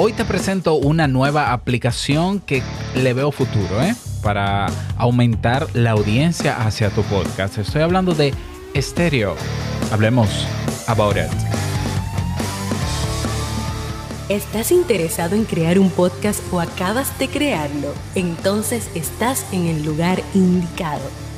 Hoy te presento una nueva aplicación que le veo futuro, ¿eh? Para aumentar la audiencia hacia tu podcast. Estoy hablando de Stereo. Hablemos about it. ¿Estás interesado en crear un podcast o acabas de crearlo? Entonces estás en el lugar indicado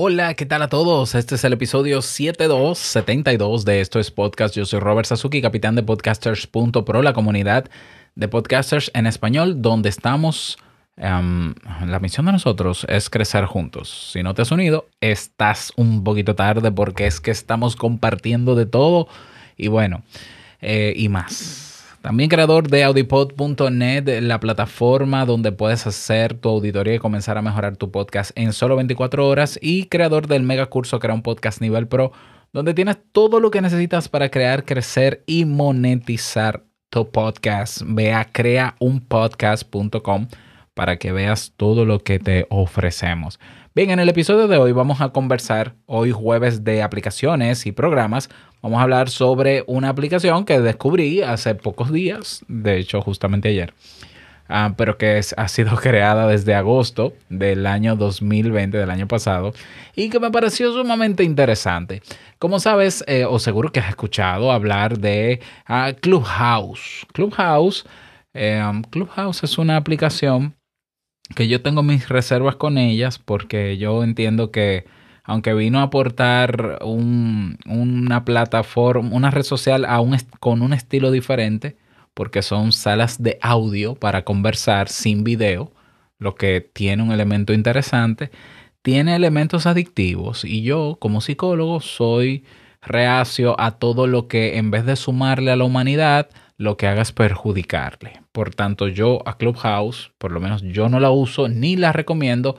Hola, ¿qué tal a todos? Este es el episodio 7272 de Esto es Podcast. Yo soy Robert Sasuki, capitán de podcasters.pro, la comunidad de podcasters en español, donde estamos... Um, la misión de nosotros es crecer juntos. Si no te has unido, estás un poquito tarde porque es que estamos compartiendo de todo y bueno, eh, y más. También creador de audipod.net, la plataforma donde puedes hacer tu auditoría y comenzar a mejorar tu podcast en solo 24 horas. Y creador del mega curso Crea un Podcast Nivel Pro, donde tienes todo lo que necesitas para crear, crecer y monetizar tu podcast. Ve a creaunpodcast.com para que veas todo lo que te ofrecemos. Bien, en el episodio de hoy vamos a conversar, hoy jueves de aplicaciones y programas, vamos a hablar sobre una aplicación que descubrí hace pocos días, de hecho justamente ayer, ah, pero que ha sido creada desde agosto del año 2020, del año pasado, y que me pareció sumamente interesante. Como sabes, eh, o seguro que has escuchado hablar de ah, Clubhouse. Clubhouse, eh, Clubhouse es una aplicación que yo tengo mis reservas con ellas porque yo entiendo que aunque vino a aportar una plataforma, una red social con un estilo diferente, porque son salas de audio para conversar sin video, lo que tiene un elemento interesante, tiene elementos adictivos y yo como psicólogo soy reacio a todo lo que en vez de sumarle a la humanidad, lo que haga es perjudicarle. Por tanto, yo a Clubhouse, por lo menos yo no la uso ni la recomiendo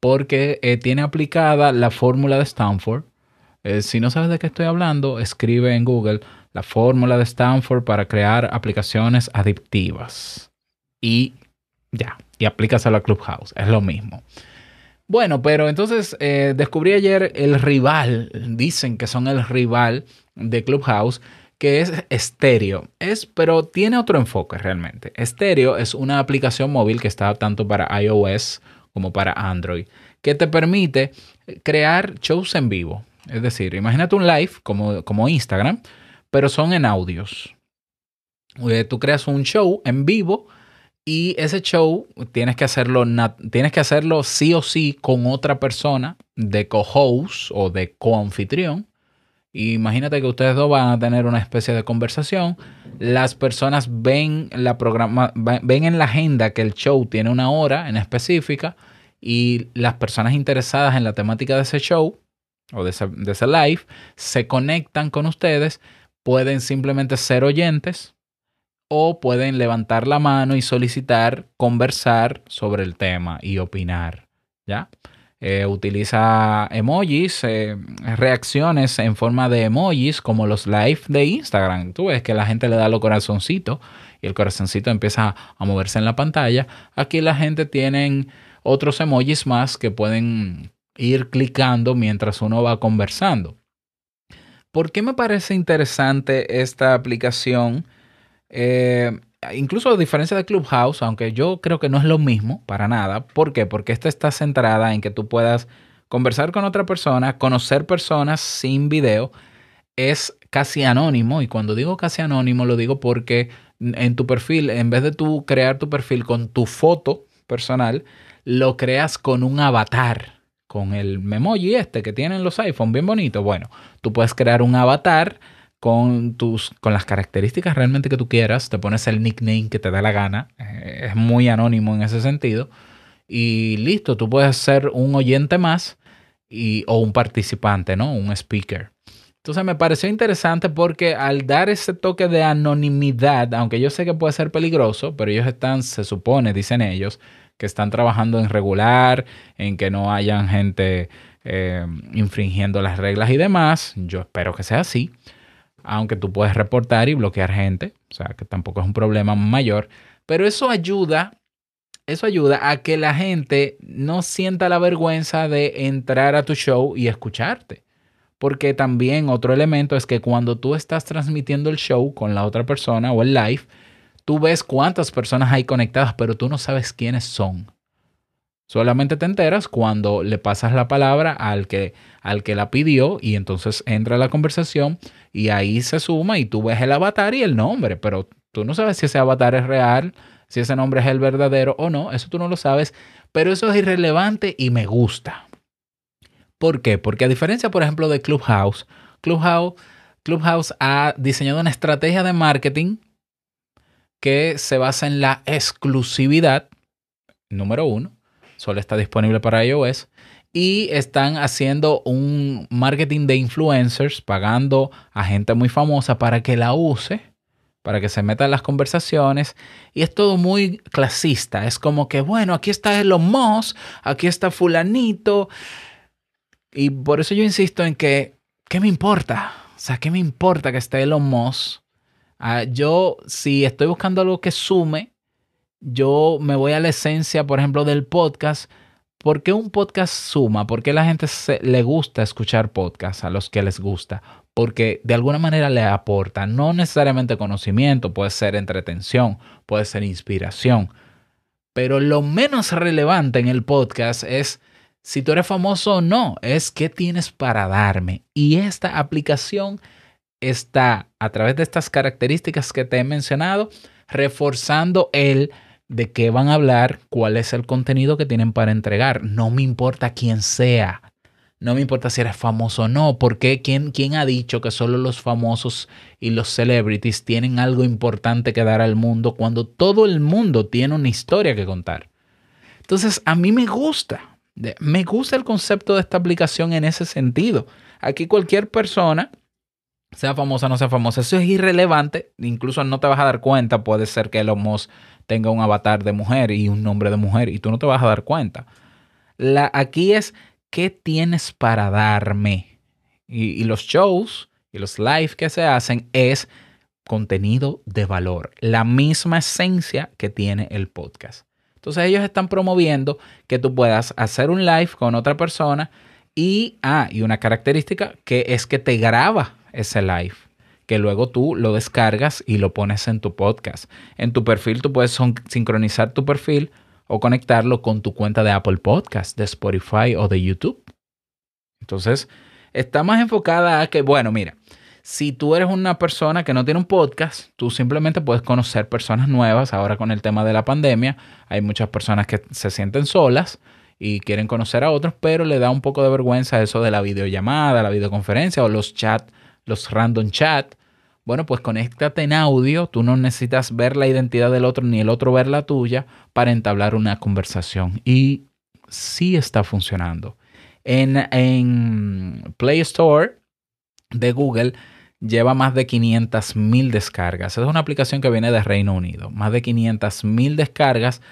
porque eh, tiene aplicada la fórmula de Stanford. Eh, si no sabes de qué estoy hablando, escribe en Google la fórmula de Stanford para crear aplicaciones adictivas. Y ya, y aplicas a Clubhouse. Es lo mismo. Bueno, pero entonces eh, descubrí ayer el rival, dicen que son el rival de Clubhouse, que es Stereo. Es, pero tiene otro enfoque realmente. Stereo es una aplicación móvil que está tanto para iOS como para Android, que te permite crear shows en vivo. Es decir, imagínate un live como, como Instagram, pero son en audios. Eh, tú creas un show en vivo y ese show tienes que hacerlo, tienes que hacerlo sí o sí con otra persona de co-host o de co-anfitrión Imagínate que ustedes dos van a tener una especie de conversación. Las personas ven, la programa, ven en la agenda que el show tiene una hora en específica y las personas interesadas en la temática de ese show o de ese, de ese live se conectan con ustedes. Pueden simplemente ser oyentes o pueden levantar la mano y solicitar conversar sobre el tema y opinar. ¿Ya? Eh, utiliza emojis, eh, reacciones en forma de emojis como los live de Instagram. Tú ves que la gente le da los corazoncitos y el corazoncito empieza a moverse en la pantalla. Aquí la gente tiene otros emojis más que pueden ir clicando mientras uno va conversando. ¿Por qué me parece interesante esta aplicación? Eh, incluso a diferencia de Clubhouse, aunque yo creo que no es lo mismo para nada. ¿Por qué? Porque esta está centrada en que tú puedas conversar con otra persona, conocer personas sin video. Es casi anónimo y cuando digo casi anónimo lo digo porque en tu perfil, en vez de tú crear tu perfil con tu foto personal, lo creas con un avatar, con el memoji este que tienen los iPhone, bien bonito. Bueno, tú puedes crear un avatar con, tus, con las características realmente que tú quieras, te pones el nickname que te da la gana, eh, es muy anónimo en ese sentido, y listo, tú puedes ser un oyente más y, o un participante, ¿no? Un speaker. Entonces me pareció interesante porque al dar ese toque de anonimidad, aunque yo sé que puede ser peligroso, pero ellos están, se supone, dicen ellos, que están trabajando en regular, en que no hayan gente eh, infringiendo las reglas y demás. Yo espero que sea así, aunque tú puedes reportar y bloquear gente, o sea que tampoco es un problema mayor, pero eso ayuda. Eso ayuda a que la gente no sienta la vergüenza de entrar a tu show y escucharte. Porque también otro elemento es que cuando tú estás transmitiendo el show con la otra persona o el live, tú ves cuántas personas hay conectadas, pero tú no sabes quiénes son. Solamente te enteras cuando le pasas la palabra al que, al que la pidió y entonces entra la conversación y ahí se suma y tú ves el avatar y el nombre, pero tú no sabes si ese avatar es real, si ese nombre es el verdadero o no, eso tú no lo sabes, pero eso es irrelevante y me gusta. ¿Por qué? Porque a diferencia, por ejemplo, de Clubhouse, Clubhouse, Clubhouse ha diseñado una estrategia de marketing que se basa en la exclusividad, número uno, solo está disponible para iOS, y están haciendo un marketing de influencers, pagando a gente muy famosa para que la use, para que se meta en las conversaciones. Y es todo muy clasista. Es como que, bueno, aquí está Elon Musk, aquí está fulanito. Y por eso yo insisto en que, ¿qué me importa? O sea, ¿qué me importa que esté Elon Musk? Ah, yo, si estoy buscando algo que sume, yo me voy a la esencia, por ejemplo, del podcast. ¿Por qué un podcast suma? ¿Por qué la gente le gusta escuchar podcasts a los que les gusta? Porque de alguna manera le aporta, no necesariamente conocimiento, puede ser entretención, puede ser inspiración. Pero lo menos relevante en el podcast es si tú eres famoso o no, es qué tienes para darme. Y esta aplicación está, a través de estas características que te he mencionado, reforzando el de qué van a hablar, cuál es el contenido que tienen para entregar. No me importa quién sea. No me importa si eres famoso o no, porque ¿quién, ¿quién ha dicho que solo los famosos y los celebrities tienen algo importante que dar al mundo cuando todo el mundo tiene una historia que contar? Entonces, a mí me gusta. Me gusta el concepto de esta aplicación en ese sentido. Aquí cualquier persona, sea famosa o no sea famosa, eso es irrelevante. Incluso no te vas a dar cuenta. Puede ser que Elon Musk tenga un avatar de mujer y un nombre de mujer y tú no te vas a dar cuenta. La, aquí es, ¿qué tienes para darme? Y, los shows y los live que se hacen es contenido de valor. La misma esencia que tiene el podcast. Entonces ellos están promoviendo que tú puedas hacer un live con otra persona y, ah, y una característica que es que te graba ese live, que luego tú lo descargas y lo pones en tu podcast. En tu perfil tú puedes sincronizar tu perfil o conectarlo con tu cuenta de Apple Podcast, de Spotify o de YouTube. Entonces, está más enfocada a que, bueno, mira, si tú eres una persona que no tiene un podcast, tú simplemente puedes conocer personas nuevas. Ahora con el tema de la pandemia, hay muchas personas que se sienten solas y quieren conocer a otros, pero le da un poco de vergüenza eso de la videollamada, la videoconferencia o los chats, los random chat. Bueno, pues conéctate en audio, tú no necesitas ver la identidad del otro ni el otro ver la tuya para entablar una conversación. Y sí está funcionando. En, en Play Store de Google lleva más de 500 mil descargas. Es una aplicación que viene de Reino Unido. Más de 500 mil descargas.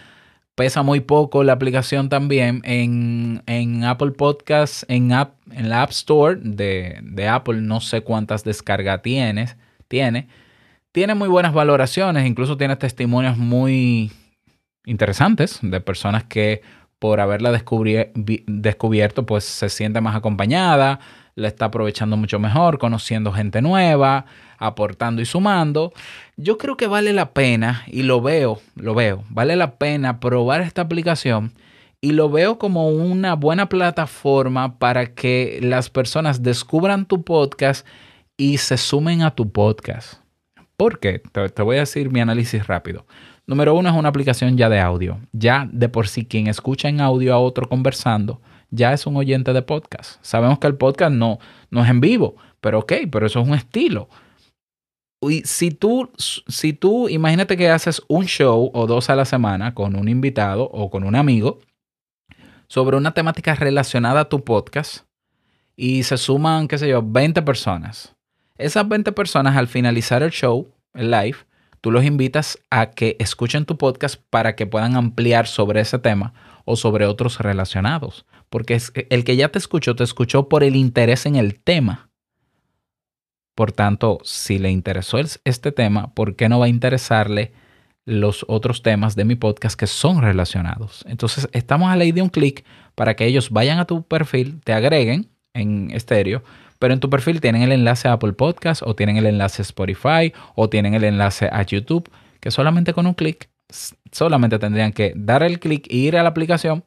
Pesa muy poco la aplicación también en, Apple Podcasts, en, en la App Store de, de Apple. No sé cuántas descargas tienes, tiene. Tiene muy buenas valoraciones, incluso tiene testimonios muy interesantes de personas que por haberla descubierto pues se siente más acompañada, la está aprovechando mucho mejor, conociendo gente nueva, aportando y sumando. Yo creo que vale la pena, y lo veo, lo veo, vale la pena probar esta aplicación y lo veo como una buena plataforma para que las personas descubran tu podcast y se sumen a tu podcast. ¿Por qué? Te, voy a decir mi análisis rápido. Número uno es una aplicación ya de audio. Ya de por sí quien escucha en audio a otro conversando ya es un oyente de podcast. Sabemos que el podcast no, no es en vivo, pero ok, pero eso es un estilo. Y si tú, si tú, imagínate que haces un show o dos a la semana con un invitado o con un amigo sobre una temática relacionada a tu podcast y se suman, qué sé yo, 20 personas. Esas 20 personas al finalizar el show, el live, tú los invitas a que escuchen tu podcast para que puedan ampliar sobre ese tema o sobre otros relacionados. Porque el que ya te escuchó, te escuchó por el interés en el tema. Por tanto, si le interesó este tema, ¿por qué no va a interesarle los otros temas de mi podcast que son relacionados? Entonces, estamos a la ley de un clic para que ellos vayan a tu perfil, te agreguen en estéreo, pero en tu perfil tienen el enlace a Apple Podcast o tienen el enlace a Spotify o tienen el enlace a YouTube, que solamente con un clic, solamente tendrían que dar el clic, ir a la aplicación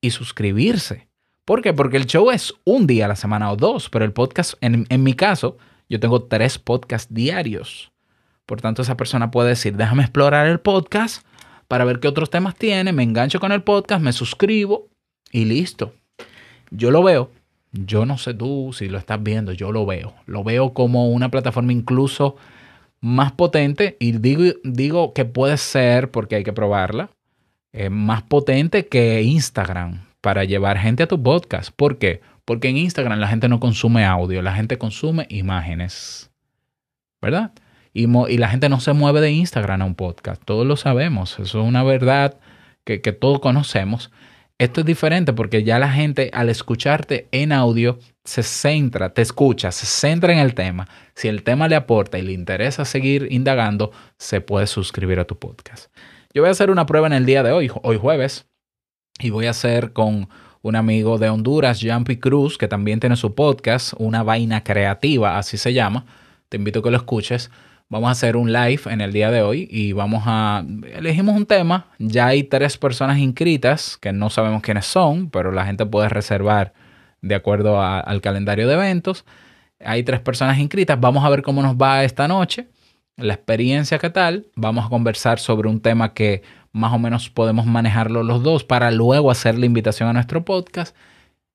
y suscribirse. ¿Por qué? Porque el show es un día a la semana o dos, pero el podcast, en, en mi caso, yo tengo tres podcasts diarios. Por tanto, esa persona puede decir, déjame explorar el podcast para ver qué otros temas tiene, me engancho con el podcast, me suscribo y listo. Yo lo veo yo no sé tú si lo estás viendo, yo lo veo. Lo veo como una plataforma incluso más potente y digo, digo que puede ser, porque hay que probarla, eh, más potente que Instagram para llevar gente a tu podcast. ¿Por qué? Porque en Instagram la gente no consume audio, la gente consume imágenes. ¿Verdad? Y, y la gente no se mueve de Instagram a un podcast. Todos lo sabemos. Eso es una verdad que, que todos conocemos. Esto es diferente porque ya la gente al escucharte en audio se centra, te escucha, se centra en el tema. Si el tema le aporta y le interesa seguir indagando, se puede suscribir a tu podcast. Yo voy a hacer una prueba en el día de hoy, hoy jueves, y voy a hacer con un amigo de Honduras, Jumpy Cruz, que también tiene su podcast, Una Vaina Creativa, así se llama. Te invito a que lo escuches. Vamos a hacer un live en el día de hoy y vamos a... Elegimos un tema. Ya hay tres personas inscritas que no sabemos quiénes son, pero la gente puede reservar de acuerdo al calendario de eventos. Hay tres personas inscritas. Vamos a ver cómo nos va esta noche. La experiencia qué tal. Vamos a conversar sobre un tema que más o menos podemos manejarlo los dos para luego hacer la invitación a nuestro podcast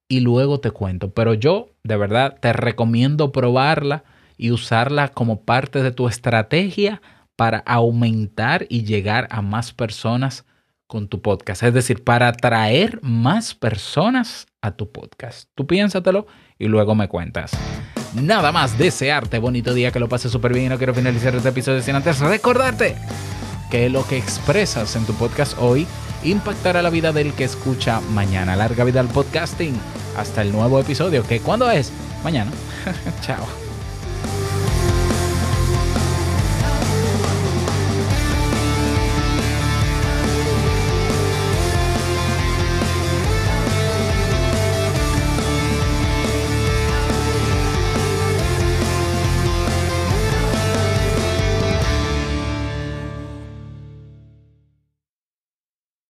y luego te cuento. Pero yo de verdad te recomiendo probarla y usarla como parte de tu estrategia para aumentar y llegar a más personas con tu podcast. Es decir, para atraer más personas a tu podcast. Tú piénsatelo y luego me cuentas. Nada más desearte bonito día, que lo pases súper bien y no quiero finalizar este episodio sin antes recordarte que lo que expresas en tu podcast hoy impactará la vida del que escucha mañana. Larga vida al podcasting. Hasta el nuevo episodio, que cuando es? Mañana. Chao.